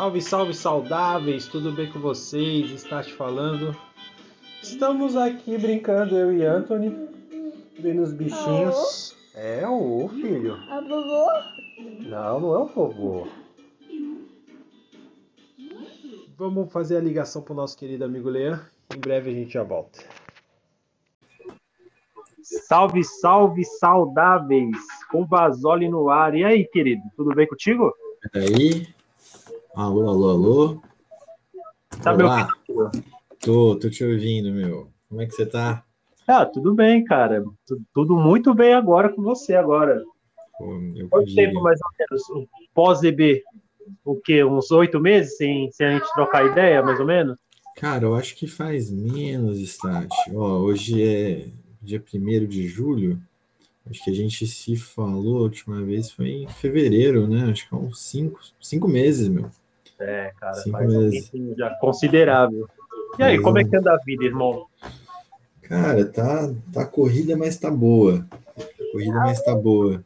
Salve, salve, saudáveis! Tudo bem com vocês? Está te falando? Estamos aqui brincando, eu e Anthony, vendo os bichinhos. É o filho. A vovô? Não, não é o vovô. Vamos fazer a ligação pro nosso querido amigo Leão. Em breve a gente já volta. Salve, salve, saudáveis! Com Vasoli no ar. E aí, querido? Tudo bem contigo? Peraí. Alô, alô, alô. Tá me Olá. ouvindo? Tô, tô te ouvindo, meu. Como é que você tá? Ah, tudo bem, cara. Tu- Tudo muito bem agora com você agora. Pô, Quanto tempo mais ou menos? Pós-EB? O quê? Uns oito meses sem, sem a gente trocar ideia, mais ou menos? Cara, eu acho que faz menos, Stat. Ó, hoje é dia 1 de julho. Acho que a gente se falou a última vez foi em fevereiro, né? Acho que há uns cinco, cinco meses, meu. É, cara, Cinco faz um meses. tempinho já considerável. E aí, Faz como é um- que anda a vida, irmão? Cara, tá, tá corrida, mas tá boa. Corrida, mas tá boa.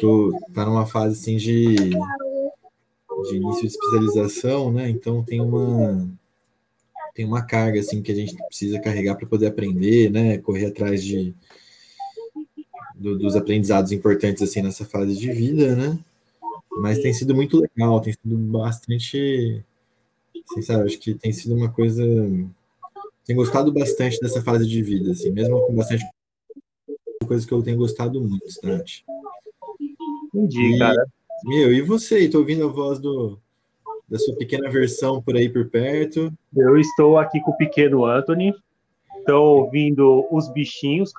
Tô, tá numa fase assim de, de início de especialização, né? Então tem uma tem uma carga assim que a gente precisa carregar para poder aprender, né? Correr atrás de do- dos aprendizados importantes assim nessa fase de vida, né? Mas tem sido muito legal, tem sido bastante, assim, sabe, acho que tem sido uma coisa tenho gostado bastante dessa fase de vida, assim, mesmo com bastante coisas que eu tenho gostado muito, Stat. Entendi, E- cara. Meu, e você? Tô ouvindo a voz do, da sua pequena versão por aí por perto. Eu estou aqui com o pequeno Anthony. Estou ouvindo os bichinhos.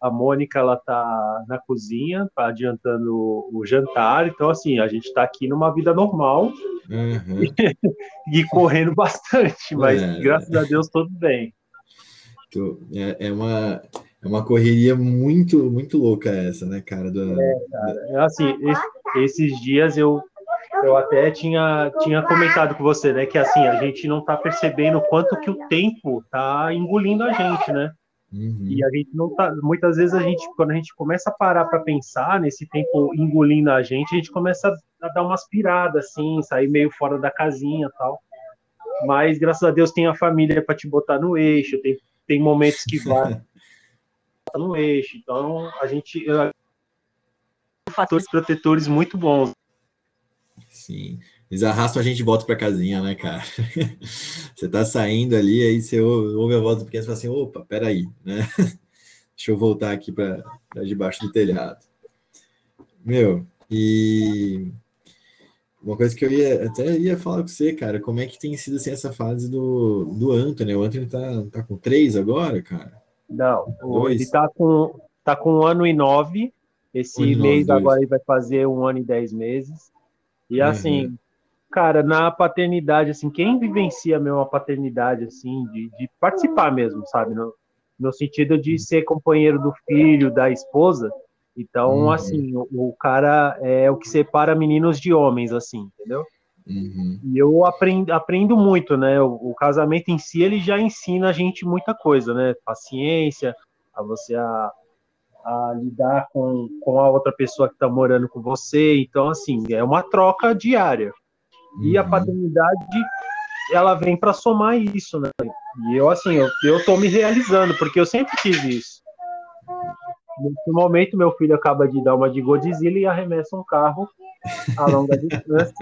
A Mônica, ela tá na cozinha, tá adiantando o jantar. Então, assim, a gente tá aqui numa vida normal Aham. e correndo bastante, mas É. graças a Deus tudo bem. É, é uma, é uma correria muito, muito louca essa, né, cara? Do, Assim, es- esses dias eu, eu até tinha, tinha comentado com você, né, que assim, a gente não tá percebendo o quanto que o tempo tá engolindo a gente, né? Uhum. E a gente não tá. Muitas vezes a gente, quando a gente começa a parar para pensar nesse tempo engolindo a gente, a gente começa a dar umas piradas, assim, sair meio fora da casinha tal. Mas graças a Deus tem a família para te botar no eixo, tem, tem momentos que vai no eixo. Então a gente. eh, Fatores protetores muito bons. Sim. Eles arrastam a gente de volta pra casinha, né, cara? Você tá saindo ali, aí você ouve a voz do pequeno e fala assim: opa, peraí, né? Deixa eu voltar aqui para debaixo do telhado. Meu, e uma coisa que eu ia até ia falar com você, cara, como é que tem sido assim, essa fase do, do Anthony? O Anthony tá, tá com três agora, cara? Não, o- Dois. ele tá com, tá com um ano e nove. Esse Um nove, mês dois. agora ele vai fazer um ano e dez meses. E Uhum. Cara, na paternidade, assim, quem vivencia mesmo a paternidade, assim, de, de participar mesmo, sabe? No, no sentido de ser companheiro do filho, da esposa. Então, Uhum. assim, o, o cara é o que separa meninos de homens, assim, entendeu? Uhum. E eu aprendo, aprendo muito, né? O, o casamento em si, ele já ensina a gente muita coisa, né? Paciência, a você a, a lidar com, com a outra pessoa que está morando com você. Então, assim, é uma troca diária. E a Uhum. paternidade, ela vem para somar isso, né? E eu, assim, eu, eu tô me realizando, porque eu sempre tive isso. Nesse momento, meu filho acaba de dar uma de Godzilla e arremessa um carro a longa distância.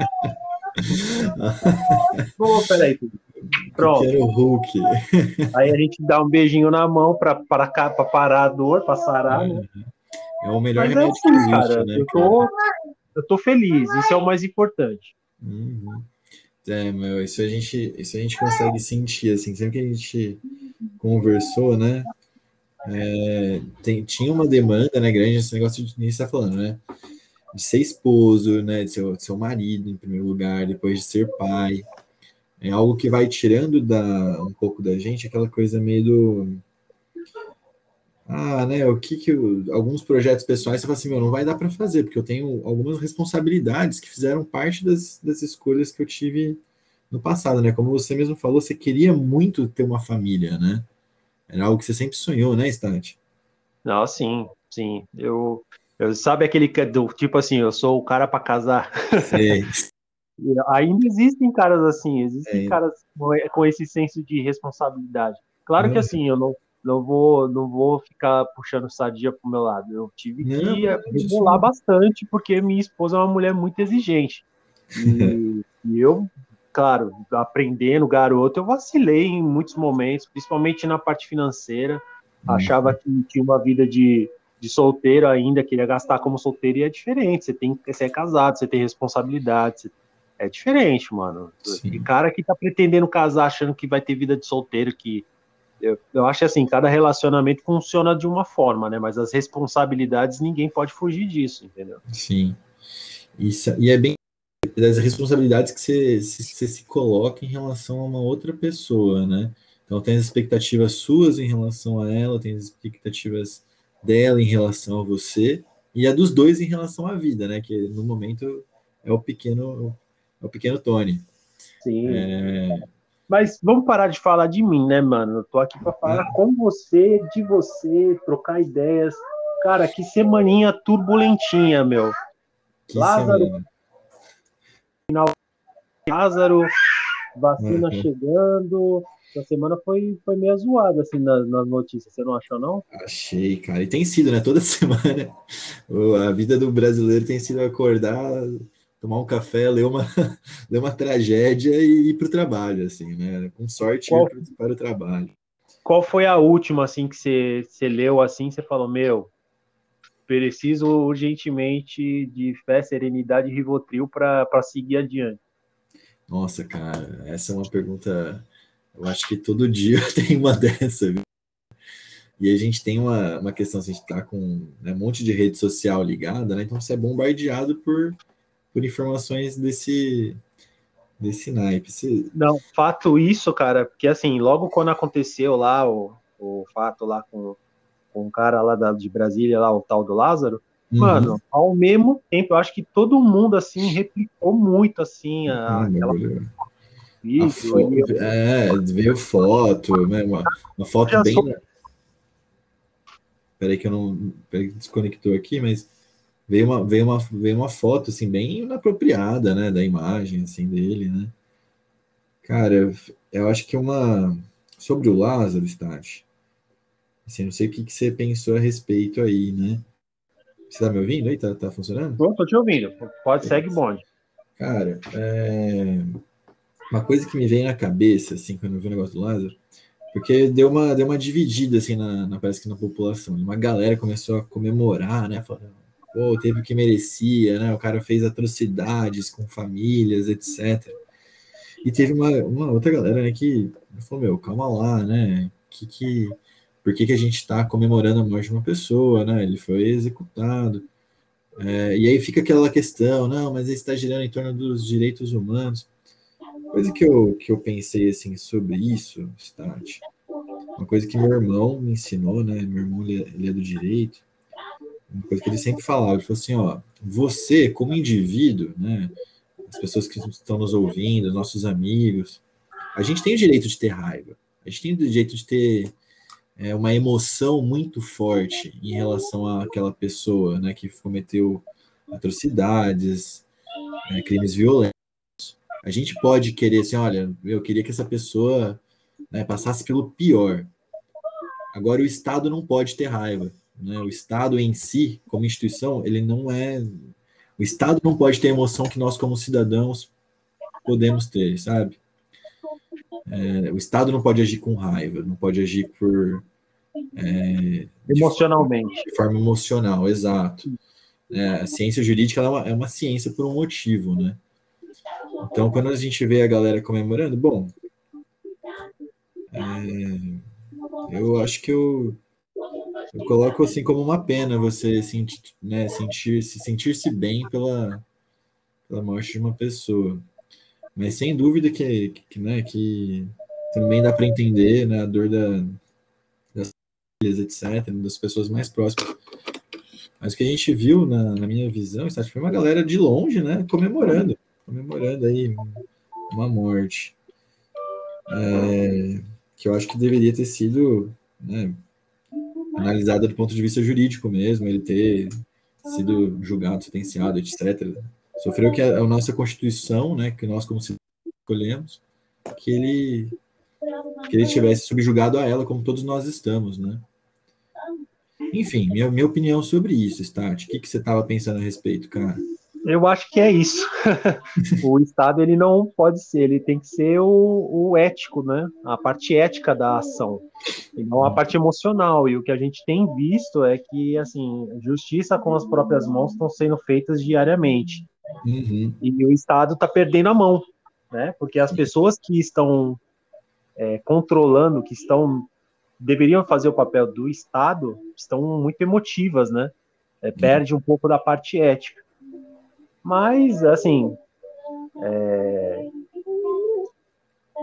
Pô, peraí. Pronto. Hulk. Aí a gente dá um beijinho na mão pra, pra, cá- pra parar a dor, pra sarar, né? É o melhor Mas é remédio assim, que existe, cara. né? Eu tô, eu tô feliz, isso é o mais importante. Uhum. É, meu, isso a gente, isso a gente consegue sentir, assim, sempre que a gente conversou, né? é, tem- tinha uma demanda, né, grande, esse negócio de está falando, né? De ser esposo, né? De ser, de ser marido, em primeiro lugar, depois de ser pai. É algo que vai tirando da, um pouco da gente aquela coisa meio do. Ah, né? O que que. eu- alguns projetos pessoais você fala assim, meu, não vai dar para fazer, porque eu tenho algumas responsabilidades que fizeram parte das, das escolhas que eu tive no passado, né? Como você mesmo falou, você queria muito ter uma família, né? Era algo que você sempre sonhou, né, Stante? Não, sim, sim. Eu, eu sabe aquele que- do tipo assim, eu sou o cara pra casar. Sei. Ainda existem caras assim, existem é. caras com esse senso de responsabilidade. Claro que assim, eu não, não vou não vou ficar puxando sadia pro meu lado. Eu tive que regular bastante porque minha esposa é uma mulher muito exigente. E, e, eu, claro, aprendendo garoto, eu vacilei em muitos momentos, principalmente na parte financeira. Uhum. Achava que tinha uma vida de, de solteiro ainda, queria gastar como solteiro e é diferente. Você tem você é casado, você tem responsabilidade, você é diferente, mano. Sim. cara que tá pretendendo casar achando que vai ter vida de solteiro, que eu, eu acho assim, cada relacionamento funciona de uma forma, né? Mas as responsabilidades ninguém pode fugir disso, entendeu? Sim. Isso, e é bem das responsabilidades que você, você se coloca em relação a uma outra pessoa, né? Então tem as expectativas suas em relação a ela, tem as expectativas dela em relação a você e a dos dois em relação à vida, né? Que no momento é o pequeno é o pequeno Tony. Sim. É... Mas vamos parar de falar de mim, né, mano? Eu tô aqui para falar com você, de você, trocar ideias. Cara, que semaninha turbulentinha, meu. Que Lázaro. Semana. Final Lázaro, vacina uhum. chegando. Essa semana foi, foi meio zoada, assim, nas, nas notícias. Você não achou, não? Achei, cara. E tem sido, né? Toda semana. A vida do brasileiro tem sido acordar tomar um café, ler uma, ler uma tragédia e ir para o trabalho, assim, né? Com sorte Qual, para o trabalho. Qual foi a última, assim, que você, você leu, assim, você falou, meu, preciso urgentemente de fé, serenidade e Rivotril para seguir adiante? Nossa, cara, essa é uma pergunta... Eu acho que todo dia tem uma dessa, viu? E a gente tem uma, uma questão, assim, a gente tá com né, um monte de rede social ligada, né? Então você é bombardeado por por informações desse desse naipe. Se... Não, fato isso, cara, porque assim, logo quando aconteceu lá o, o fato lá com, com o cara lá da, de Brasília, lá o tal do Lázaro, uhum. mano, ao mesmo tempo, eu acho que todo mundo assim replicou muito assim a, uhum, aquela vídeo, foto, é, veio foto, né, uma, uma foto bem. Sou... Peraí que eu não. Peraí que desconectou aqui, mas veio uma, veio uma, veio uma foto, assim, bem inapropriada, né, da imagem, assim, dele, né. Cara, eu acho que uma... Sobre o Lázaro, Stati, assim, não sei o que, que você pensou a respeito aí, né. Você tá me ouvindo aí? Tá, tá funcionando? Tô, tô te ouvindo. Pode, é. segue bonde. Cara, é... uma coisa que me vem na cabeça, assim, quando eu vi o negócio do Lázaro, porque deu uma, deu uma dividida, assim, na, na, parece que na população. Uma galera começou a comemorar, né, falando, pô, teve o que merecia, né? O cara fez atrocidades com famílias, etc. E teve uma, uma outra galera, né, que falou, meu, calma lá, né? Que, que, por que, que a gente está comemorando a morte de uma pessoa, né? Ele foi executado. É, e aí fica aquela questão, não, mas está girando em torno dos direitos humanos. Coisa que eu, que eu pensei assim sobre isso, Stat, uma coisa que meu irmão me ensinou, né? Meu irmão ele, é, é do direito uma coisa que ele sempre falava, ele falou assim, ó, você como indivíduo, né, as pessoas que estão nos ouvindo, os nossos amigos, a gente tem o direito de ter raiva, a gente tem o direito de ter é, uma emoção muito forte em relação àquela pessoa, né, que cometeu atrocidades, né, crimes violentos. A gente pode querer assim, olha, eu queria que essa pessoa né, passasse pelo pior. Agora o Estado não pode ter raiva. Né? O Estado em si, como instituição, ele não é. O Estado não pode ter a emoção que nós, como cidadãos, podemos ter, sabe? É, o Estado não pode agir com raiva, não pode agir por. É, Emocionalmente. De, de, forma emocional, exato. É, a ciência jurídica é uma, é uma ciência por um motivo, né? Então, quando a gente vê a galera comemorando, bom, é, eu acho que eu eu coloco assim como uma pena você sentir, né, sentir se sentir-se bem pela, pela morte de uma pessoa. Mas sem dúvida que, que, né, que também dá para entender né, a dor da, das famílias, etc., das pessoas mais próximas. Mas o que a gente viu na, na minha visão, foi uma galera de longe, né, comemorando, comemorando aí uma morte. É, que eu acho que deveria ter sido né, analisada do ponto de vista jurídico mesmo, ele ter sido julgado, sentenciado, etc. Sofreu que a, a nossa Constituição, né, que nós como escolhemos, que ele que ele tivesse subjugado a ela, como todos nós estamos, né? Enfim, minha, minha opinião sobre isso, Start. O que, que você estava pensando a respeito, cara? Eu acho que é isso. o Estado ele não pode ser, ele tem que ser o, o, ético, né? A parte ética da ação, e não a parte emocional. E o que a gente tem visto é que, assim, justiça com as próprias mãos estão sendo feitas diariamente. Uhum. E o Estado está perdendo a mão, né? Porque as pessoas que estão é, controlando, que estão deveriam fazer o papel do Estado, estão muito emotivas, né? É, perde um pouco da parte ética. Mas, assim, é...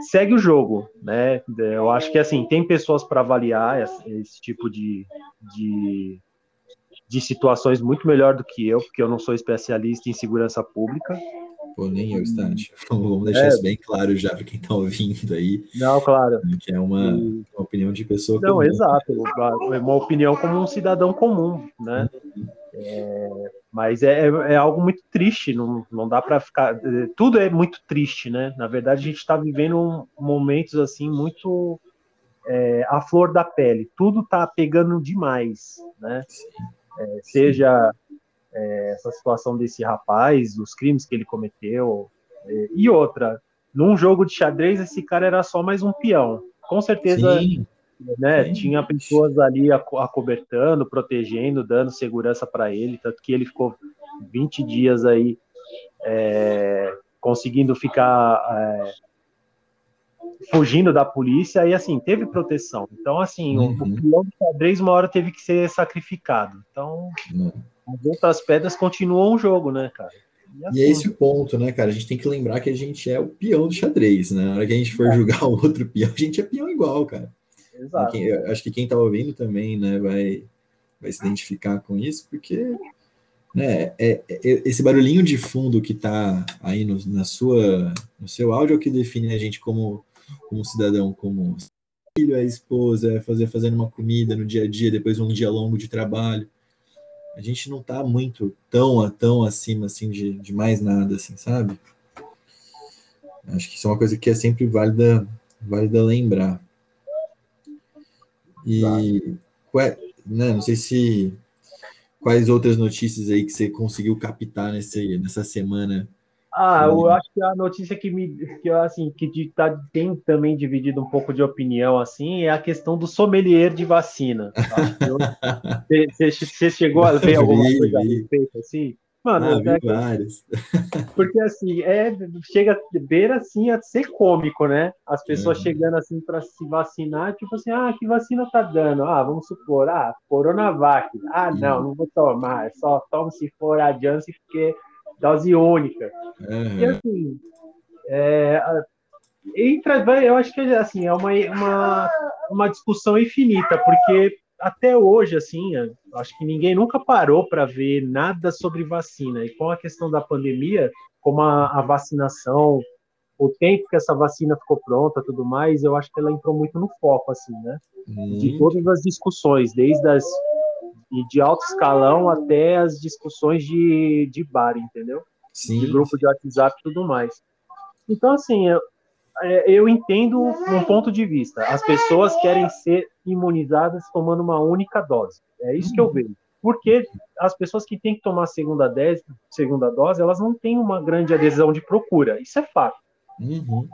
segue o jogo, né? Eu acho que, assim, tem pessoas para avaliar esse, tipo de, de, de situações muito melhor do que eu, porque eu não sou especialista em segurança pública. Pô, nem eu, Stante. Vamos deixar é. isso bem claro já para quem está ouvindo aí. Não, claro. Que é uma, uma opinião de pessoa Não, comum. exato. É uma opinião como um cidadão comum, né? Uhum. É, mas é, é, algo muito triste, não, não dá para ficar. Tudo é muito triste, né? Na verdade, a gente está vivendo momentos assim muito é, à flor da pele. Tudo está pegando demais, né? É, seja é, essa situação desse rapaz, os crimes que ele cometeu. É, e outra, num jogo de xadrez, esse cara era só mais um peão. Com certeza, Sim. né? Sim. Tinha pessoas ali acobertando, protegendo, dando segurança para ele, tanto que ele ficou 20 dias aí é, conseguindo ficar é, fugindo da polícia e assim teve proteção. Então assim uhum. o, o peão de xadrez uma hora teve que ser sacrificado. Então uhum as outras pedras continuam o jogo, né, cara? E, assim, e é esse o ponto, né, cara? A gente tem que lembrar que a gente é o peão do xadrez, né? Na hora que a gente for é. julgar o outro peão, a gente é peão igual, cara. Exato. Quem, acho que quem tá ouvindo também, né, vai, vai se identificar com isso, porque né, é, é, esse barulhinho de fundo que tá aí no, na sua, no seu áudio é o que define a gente como, como cidadão comum. Filho, a esposa, é fazer fazendo uma comida no dia a dia, depois um dia longo de trabalho a gente não está muito tão, tão acima assim de, de mais nada, assim, sabe? Acho que isso é uma coisa que é sempre válida, válida lembrar. E né, não sei se quais outras notícias aí que você conseguiu captar nesse, nessa semana ah, eu acho que a notícia que me que assim que tá, tem também dividido um pouco de opinião assim é a questão do sommelier de vacina. Você chegou a ver alguma vi, coisa a respeito assim? Mano, ah, é, vários. Porque assim, é, chega beira assim a ser cômico, né? As pessoas é. chegando assim para se vacinar, tipo assim, ah, que vacina tá dando? Ah, vamos supor, ah, Coronavac. Ah, não, não vou tomar, só tomo se for a Janssen porque dose única. Uhum. E assim, é, entra, eu acho que assim, é uma, uma, uma discussão infinita, porque até hoje, assim, acho que ninguém nunca parou para ver nada sobre vacina. E com a questão da pandemia, como a, a, vacinação, o tempo que essa vacina ficou pronta, tudo mais, eu acho que ela entrou muito no foco, assim, né? Uhum. De todas as discussões, desde as e de alto escalão até as discussões de, de bar, entendeu? Sim. De grupo de WhatsApp e tudo mais. Então, assim, eu, é, eu entendo um ponto de vista. As pessoas querem ser imunizadas tomando uma única dose. É isso que eu vejo. Porque as pessoas que têm que tomar a segunda dose, segunda dose, elas não têm uma grande adesão de procura. Isso é fato. Uhum.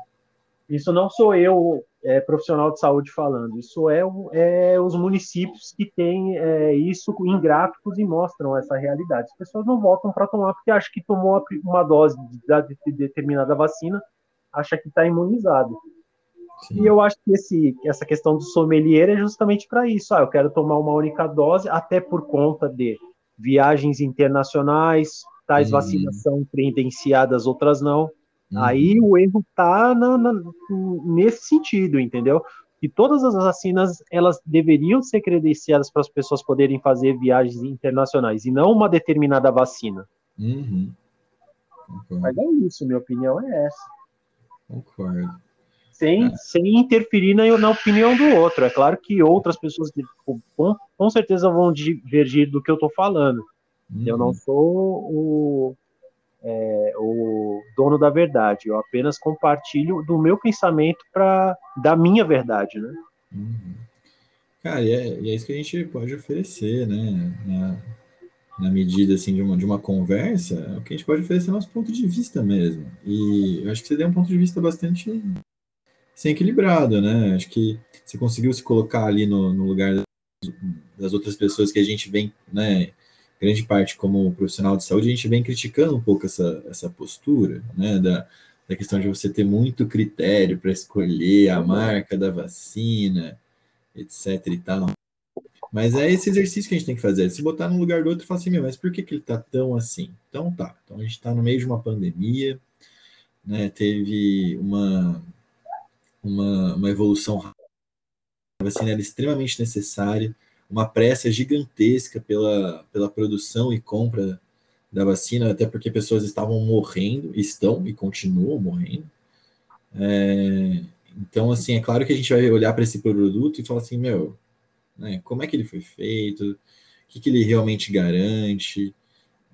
Isso não sou eu é, profissional de saúde falando, isso é, é os municípios que têm é, isso em gráficos e mostram essa realidade. As pessoas não voltam para tomar porque acham que tomou uma dose de, de determinada vacina, acha que está imunizado. Sim. E eu acho que esse, essa questão do sommelier é justamente para isso. Ah, eu quero tomar uma única dose, até por conta de viagens internacionais, tais hum. vacinas são credenciadas, outras não. Uhum. Aí o erro tá na, na, nesse sentido, entendeu? Que todas as vacinas elas deveriam ser credenciadas para as pessoas poderem fazer viagens internacionais e não uma determinada vacina. Uhum. Mas é isso, minha opinião é essa. Concordo. Sem, é. sem interferir na, na opinião do outro. É claro que outras pessoas com, com certeza vão divergir do que eu estou falando. Uhum. Eu não sou o, é, o dono da verdade. Eu apenas compartilho do meu pensamento para da minha verdade, né? Uhum. Cara, e é, e é, isso que a gente pode oferecer, né? Na, na medida assim de uma, de uma conversa, é o que a gente pode oferecer é nosso ponto de vista mesmo. E eu acho que você deu um ponto de vista bastante sem equilibrado, né? Acho que você conseguiu se colocar ali no, no lugar das outras pessoas que a gente vem, né? Grande parte como profissional de saúde, a gente vem criticando um pouco essa, essa postura, né? Da, da questão de você ter muito critério para escolher a marca da vacina, etc e tal. Mas é esse exercício que a gente tem que fazer, é se botar num lugar do outro e falar assim, meu, mas por que, que ele tá tão assim? Então tá, então a gente está no meio de uma pandemia, né? Teve uma uma, uma evolução rápida. A vacina era extremamente necessária, uma pressa gigantesca pela, pela produção e compra da vacina, até porque pessoas estavam morrendo, estão e continuam morrendo. É, então, assim, é claro que a gente vai olhar para esse produto e falar assim, meu, né, como é que ele foi feito, o que, que ele realmente garante,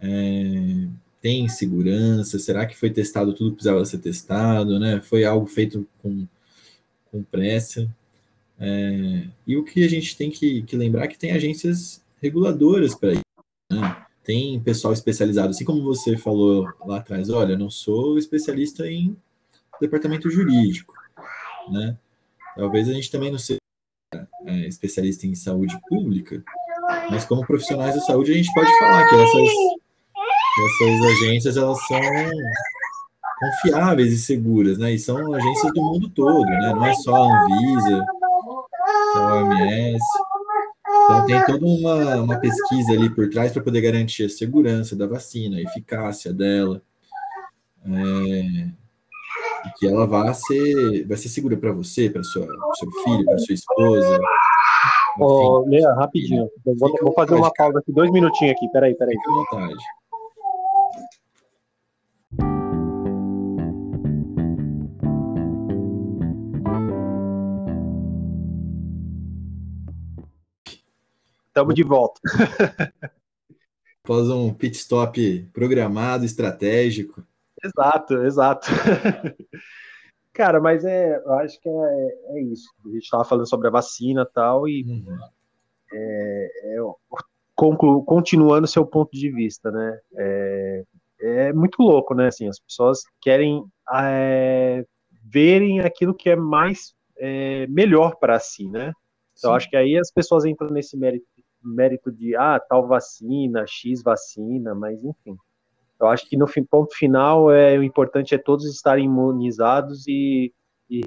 é, tem segurança, será que foi testado tudo que precisava ser testado, né? Foi algo feito com com pressa. É, e o que a gente tem que, que lembrar é que tem agências reguladoras para isso. Né? Tem pessoal especializado, assim como você falou lá atrás, olha, não sou especialista em departamento jurídico, né? Talvez a gente também não seja é, especialista em saúde pública, mas como profissionais da saúde a gente pode falar que essas, essas agências elas são confiáveis e seguras, né? E são agências do mundo todo, né? Não é só a Anvisa, só a OMS. Então tem toda uma, uma pesquisa ali por trás para poder garantir a segurança da vacina, a eficácia dela, é, que ela vai ser, vai ser segura para você, para seu filho, para sua esposa. Ô, oh, Lea, rapidinho. Vou, vou, fazer uma pausa aqui, dois minutinhos aqui. Peraí, peraí. Fique à vontade. Estamos de volta. Após um pit stop programado, estratégico. Exato, exato. Cara, mas é, eu acho que é, é isso. A gente estava falando sobre a vacina e tal, e uhum. é, é, conclu, continuando seu ponto de vista, né? É, é muito louco, né? Assim, as pessoas querem é, verem aquilo que é mais é, melhor para si, né? Então, acho que aí as pessoas entram nesse mérito mérito de ah, tal vacina, X vacina, mas enfim. Eu acho que no fim, ponto final é o importante é todos estarem imunizados e, e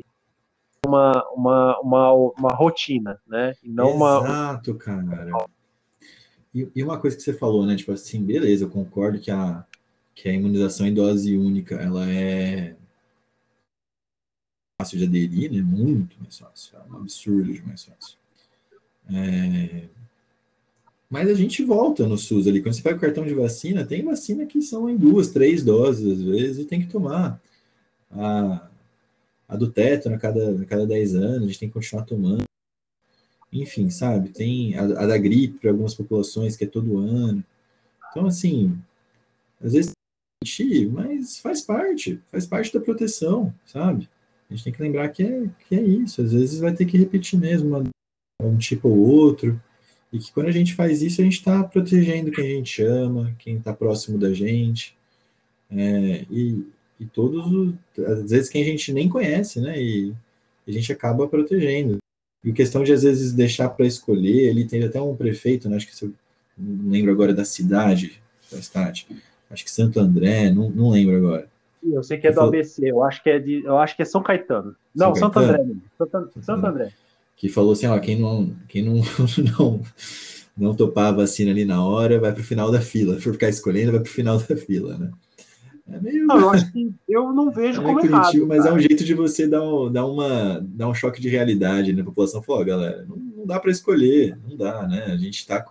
uma, uma, uma, uma rotina, né? E não Exato, uma... cara. E, e, uma coisa que você falou, né? Tipo assim, beleza, eu concordo que a, que a imunização em dose única ela é fácil de aderir, né? Muito mais fácil, é um absurdo de mais fácil. É, mas a gente volta no SUS ali. Quando você pega o cartão de vacina, tem vacina que são em duas, três doses, às vezes, e tem que tomar. A, a do tétano a cada, a cada 10 anos, a gente tem que continuar tomando. Enfim, sabe? Tem a, a da gripe para algumas populações, que é todo ano. Então, assim, às vezes mas faz parte, faz parte da proteção, sabe? A gente tem que lembrar que é, que é isso. Às vezes vai ter que repetir mesmo uma, um tipo ou outro. E que quando a gente faz isso, a gente está protegendo quem a gente ama, quem está próximo da gente. É, e, e todos, os, às vezes, quem a gente nem conhece, né? E a gente acaba protegendo. E questão de, às vezes, deixar para escolher, ele tem até um prefeito, né, acho que você, não lembro agora da cidade, da cidade, acho que Santo André, não, não lembro agora. Eu sei que é do. ABC, eu acho que é de, eu acho que é São Caetano. Não, São Santo André. Santo, Santo André que falou assim, ó, quem não, quem não, não, não topar a vacina ali na hora, vai para o final da fila. Se for ficar escolhendo, vai para o final da fila, né? É meio... Não, eu acho que eu não vejo é como errado. Mas é um jeito de você dar um, dar uma, dar um choque de realidade na né? população. Falou, galera, não, não dá para escolher, não dá, né? A gente está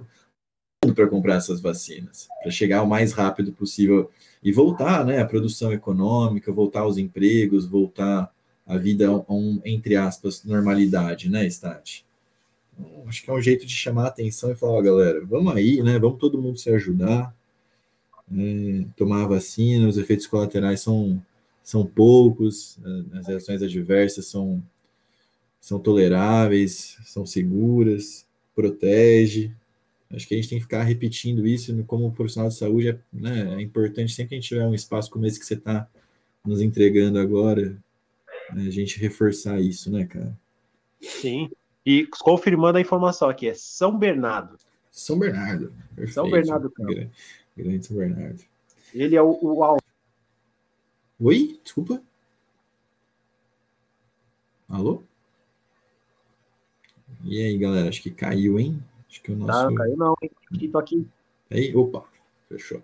para comprar essas vacinas, para chegar o mais rápido possível e voltar, né? A produção econômica, voltar aos empregos, voltar a vida a um, entre aspas, normalidade, né, Stati? Então, acho que é um jeito de chamar a atenção e falar, ó, galera, vamos aí, né? Vamos todo mundo se ajudar. é, tomar vacina, os efeitos colaterais são, são poucos, as reações adversas são, são toleráveis, são seguras, protege. Acho que a gente tem que ficar repetindo isso como profissional de saúde. É, né, é importante sempre que a gente tiver um espaço como esse que você está nos entregando agora, né, a gente reforçar isso, né, cara? Sim. E confirmando a informação aqui, é São Bernardo. São Bernardo. Perfeito. São Bernardo Grande, grande São Bernardo. Ele é o, o Oi? Desculpa. Alô? E aí, galera? Acho que caiu, hein? Acho que o nosso. Não, caiu não, hein? Aqui, tô aqui. Aí, opa, fechou.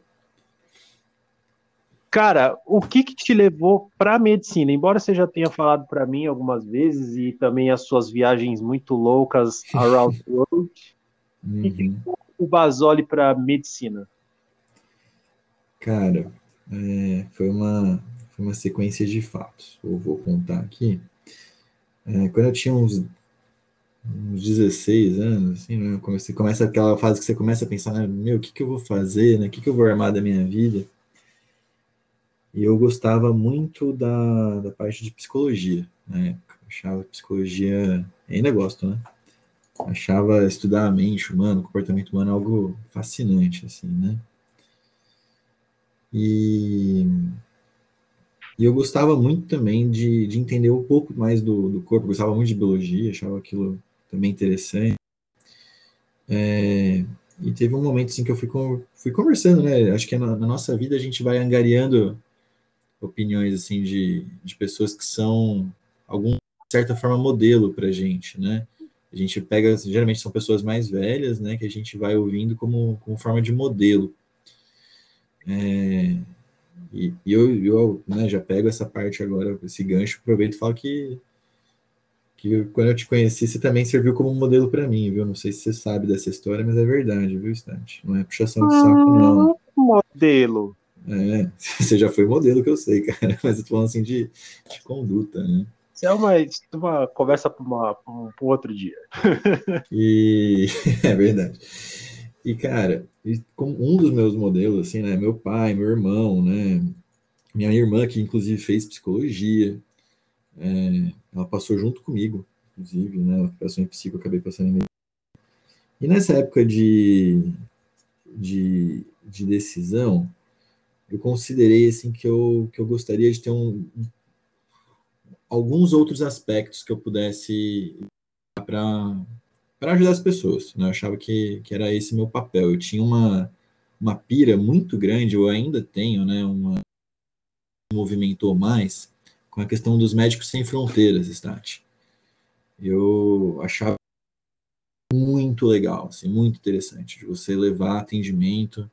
Cara, o que, que te levou para medicina? Embora você já tenha falado para mim algumas vezes e também as suas viagens muito loucas around the world, uhum. o que, que o Basoli para medicina? Cara, é, foi, uma, foi uma sequência de fatos. Eu vou contar aqui. É, quando eu tinha uns, uns 16 anos, assim, né, comecei, começa aquela fase que você começa a pensar, né, meu, o que, que eu vou fazer, né, o que, que eu vou armar da minha vida? E eu gostava muito da, da parte de psicologia, né? Achava psicologia, ainda gosto, né? Achava estudar a mente humana, o comportamento humano algo fascinante, assim, né? E, e eu gostava muito também de, de entender um pouco mais do, do corpo, gostava muito de biologia, achava aquilo também interessante. É, e teve um momento assim que eu fui, fui conversando, né? Acho que na, na nossa vida a gente vai angariando opiniões assim de, de pessoas que são algum certa forma modelo para gente, né? A gente pega geralmente são pessoas mais velhas, né? Que a gente vai ouvindo como, como forma de modelo. É, e, e eu, eu né, já pego essa parte agora, esse gancho, aproveito e falo que que quando eu te conheci, você também serviu como modelo para mim, viu? Não sei se você sabe dessa história, mas é verdade, viu, Stante? Não é puxação de saco, não. Modelo. É, você já foi modelo que eu sei, cara, mas eu tô falando assim de, de conduta, né? Isso é uma, uma conversa para um, um outro dia. E é verdade. E, cara, um dos meus modelos, assim, né? Meu pai, meu irmão, né? Minha irmã, que inclusive fez psicologia, é, ela passou junto comigo, inclusive, né? Ela passou em psico, eu acabei passando em. E nessa época de, de, de decisão, eu considerei assim que eu, que eu gostaria de ter um, alguns outros aspectos que eu pudesse para para ajudar as pessoas. Né? Eu achava que, que era esse meu papel. Eu tinha uma, uma pira muito grande, eu ainda tenho, né? Uma movimentou mais com a questão dos médicos sem fronteiras, Stat. Eu achava muito legal, assim, muito interessante de você levar atendimento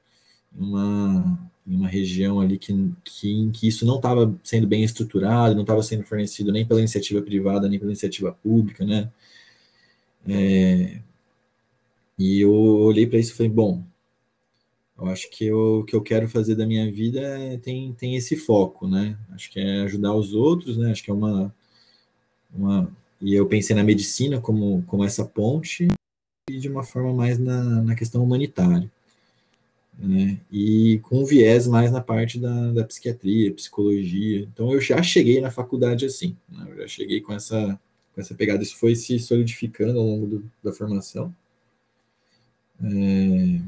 uma em uma região ali que, que, que isso não estava sendo bem estruturado, não estava sendo fornecido nem pela iniciativa privada, nem pela iniciativa pública, né? É, e eu olhei para isso e falei, bom, eu acho que o que eu quero fazer da minha vida é, tem, tem esse foco, né? Acho que é ajudar os outros, né? Acho que é uma, uma... E eu pensei na medicina como, como essa ponte e de uma forma mais na, na questão humanitária né? E com viés mais na parte da, da psiquiatria, psicologia. Então eu já cheguei na faculdade assim, né? eu já cheguei com essa, com essa pegada. Isso foi se solidificando ao longo do, da formação. É...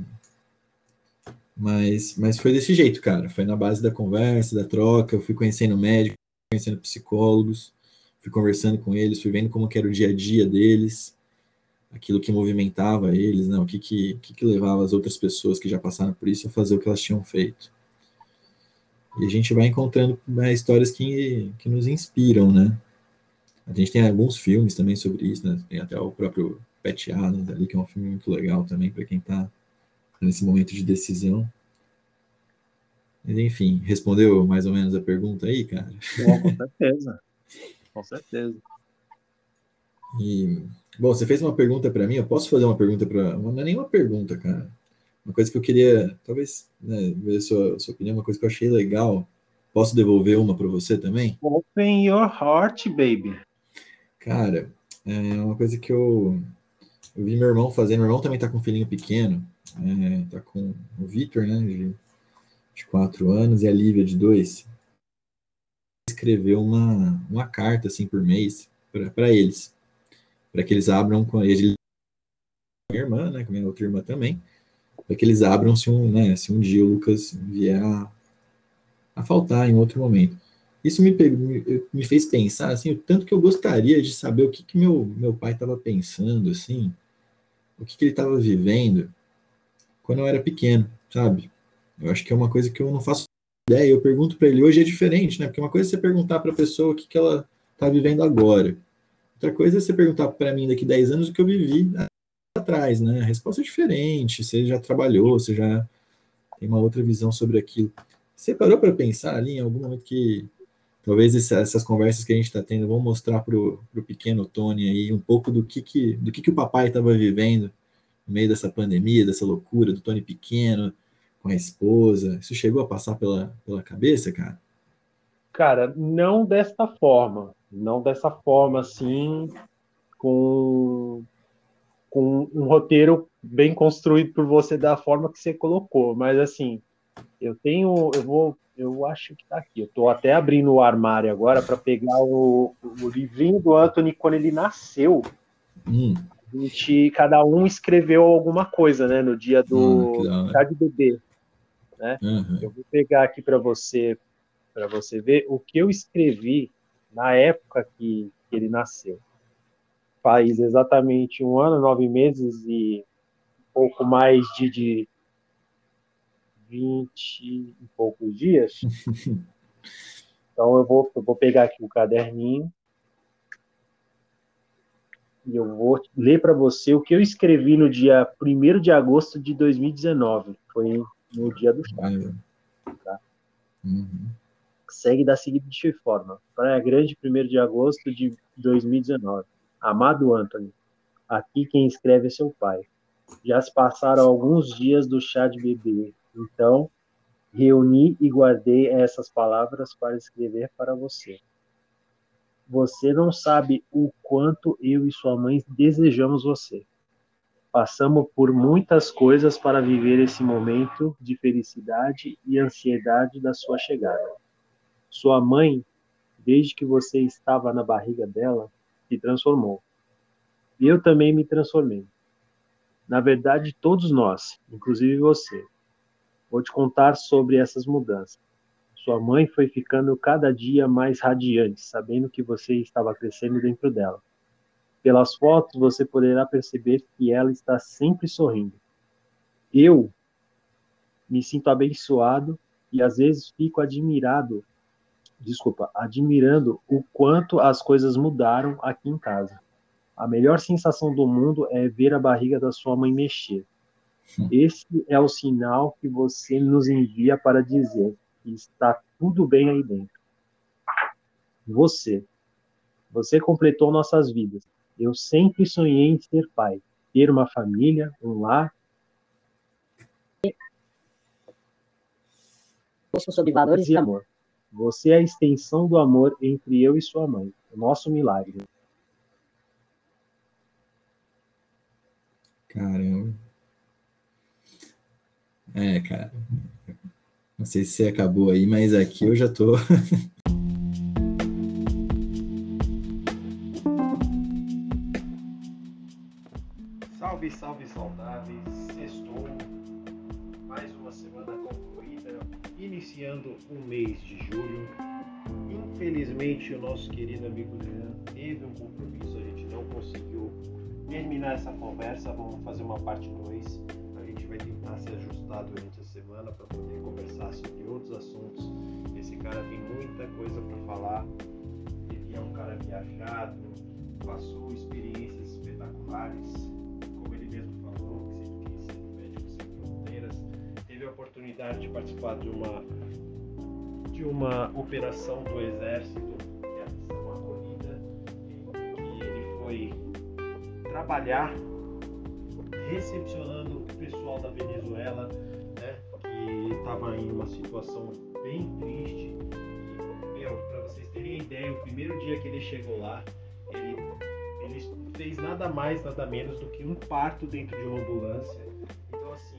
Mas, mas foi desse jeito, cara. Foi na base da conversa, da troca. Eu fui conhecendo médicos, conhecendo psicólogos, fui conversando com eles, fui vendo como era o dia a dia deles aquilo que movimentava eles, né? o que, que, que, que levava as outras pessoas que já passaram por isso a fazer o que elas tinham feito. E a gente vai encontrando né, histórias que, que nos inspiram, né? A gente tem alguns filmes também sobre isso, né? Tem até o próprio Pat Adams ali, que é um filme muito legal também para quem está nesse momento de decisão. Mas enfim, respondeu mais ou menos a pergunta aí, cara? Bom, com certeza. Com certeza. E Bom, você fez uma pergunta para mim, eu posso fazer uma pergunta para. Não é nenhuma pergunta, cara. Uma coisa que eu queria, talvez, né, ver a sua, sua opinião, uma coisa que eu achei legal. Posso devolver uma para você também? Open your heart, baby. Cara, é uma coisa que eu, eu vi meu irmão fazendo. Meu irmão também tá com um filhinho pequeno, é, tá com o Victor, né? De de quatro anos, e a Lívia, de dois, escreveu uma, uma carta, assim, por mês, para eles, para que eles abram com eles, minha irmã, né, com minha outra irmã também, para que eles abram se um, né, se um dia o Lucas vier a, a faltar em outro momento. Isso me, me, me, fez pensar, assim, o tanto que eu gostaria de saber o que, que meu, meu pai estava pensando, assim, o que, que ele estava vivendo quando eu era pequeno, sabe? Eu acho que é uma coisa que eu não faço ideia. Eu pergunto para ele hoje é diferente, né? Porque uma coisa é você perguntar para a pessoa o que, que ela está vivendo agora. Outra coisa é você perguntar para mim daqui 10 anos o que eu vivi atrás, né? A resposta é diferente. Você já trabalhou, você já tem uma outra visão sobre aquilo. Você parou para pensar ali em algum momento que talvez essas conversas que a gente está tendo vão mostrar para o pequeno Tony aí um pouco do que, que, do que, que o papai estava vivendo no meio dessa pandemia, dessa loucura, do Tony pequeno, com a esposa. Isso chegou a passar pela, pela cabeça, cara? Cara, não desta forma. Não dessa forma, assim, com, com um roteiro bem construído por você da forma que você colocou. Mas, assim, eu tenho. Eu vou eu acho que tá aqui. Eu tô até abrindo o armário agora para pegar o, o, livrinho do Anthony quando ele nasceu. Hum. A gente, cada um escreveu alguma coisa, né, no dia do chá de bebê, né? Uhum. Eu vou pegar aqui para você, para você ver o que eu escrevi na época que, que ele nasceu. Faz exatamente um ano, nove meses e um pouco mais de, de 20 e poucos dias. então eu vou, eu vou pegar aqui o caderninho e eu vou ler para você o que eu escrevi no dia 1 de agosto de 2019. Foi no dia do chá. Tá? Uhum. Segue da seguinte forma: Praia Grande, 1 de agosto de 2019. Amado Anthony, aqui quem escreve é seu pai. Já se passaram alguns dias do chá de bebê então, reuni e guardei essas palavras para escrever para você. Você não sabe o quanto eu e sua mãe desejamos você. Passamos por muitas coisas para viver esse momento de felicidade e ansiedade da sua chegada. Sua mãe, desde que você estava na barriga dela, se transformou. E eu também me transformei. Na verdade, todos nós, inclusive você. Vou te contar sobre essas mudanças. Sua mãe foi ficando cada dia mais radiante, sabendo que você estava crescendo dentro dela. Pelas fotos, você poderá perceber que ela está sempre sorrindo. Eu me sinto abençoado e às vezes fico admirado, desculpa, admirando o quanto as coisas mudaram aqui em casa. A melhor sensação do mundo é ver a barriga da sua mãe mexer. Esse é o sinal que você nos envia para dizer que está tudo bem aí dentro. Você. Você completou nossas vidas. Eu sempre sonhei em ser pai, ter uma família, um lar. sobre valores e amor. Você é a extensão do amor entre eu e sua mãe, o nosso milagre. Caramba. É, cara. Não sei se você acabou aí, mas aqui eu já tô. Iniciando o mês de julho. Infelizmente, o nosso querido amigo Leandro teve um compromisso. A gente não conseguiu terminar essa conversa. Vamos fazer uma parte 2 vai tentar se ajustar durante a semana para poder conversar sobre outros assuntos. Esse cara tem muita coisa para falar. Ele é um cara viajado, passou experiências espetaculares, oportunidade de participar de uma de uma operação do exército, que é a missão acolhida, em que ele foi trabalhar recepcionando o pessoal da Venezuela, né, que estava em uma situação bem triste. Para vocês terem ideia, o primeiro dia que ele chegou lá, ele, ele fez nada mais, nada menos do que um parto dentro de uma ambulância. Então, assim,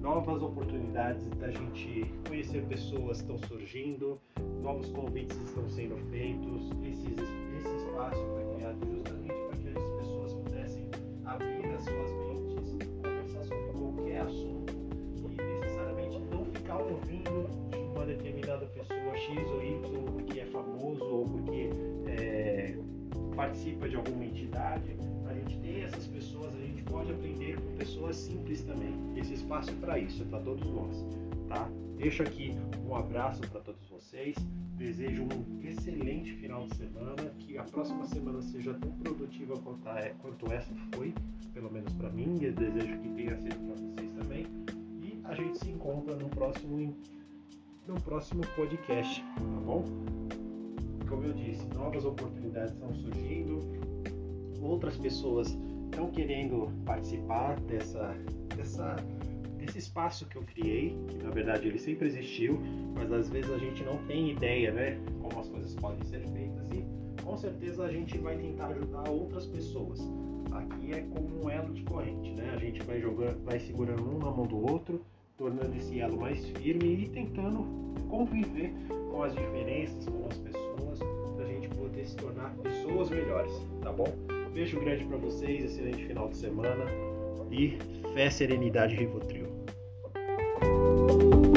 Novas oportunidades da gente conhecer pessoas estão surgindo, novos convites estão sendo feitos. Esse, esse espaço foi criado justamente para que as pessoas pudessem abrir as suas mentes, conversar sobre qualquer assunto e necessariamente não ficar ouvindo de uma determinada pessoa X ou Y porque é famoso ou porque é, participa de alguma espaço é para isso, é para todos nós, tá? Deixo aqui um abraço para todos vocês. Desejo um excelente final de semana, que a próxima semana seja tão produtiva quanto, quanto essa foi, pelo menos para mim. Eu desejo que tenha sido para vocês também. E a gente se encontra no próximo no próximo podcast, tá bom? Como eu disse, novas oportunidades estão surgindo, outras pessoas estão querendo participar dessa, dessa esse espaço que eu criei, que na verdade ele sempre existiu, mas às vezes a gente não tem ideia, né, como as coisas podem ser feitas e com certeza a gente vai tentar ajudar outras pessoas. Aqui é como um elo de corrente, né? A gente vai jogando, vai segurando um na mão do outro, tornando esse elo mais firme e tentando conviver com as diferenças, com as pessoas, para a gente poder se tornar pessoas melhores, tá bom? Beijo grande para vocês, excelente final de semana e fé, serenidade e Rivotril. you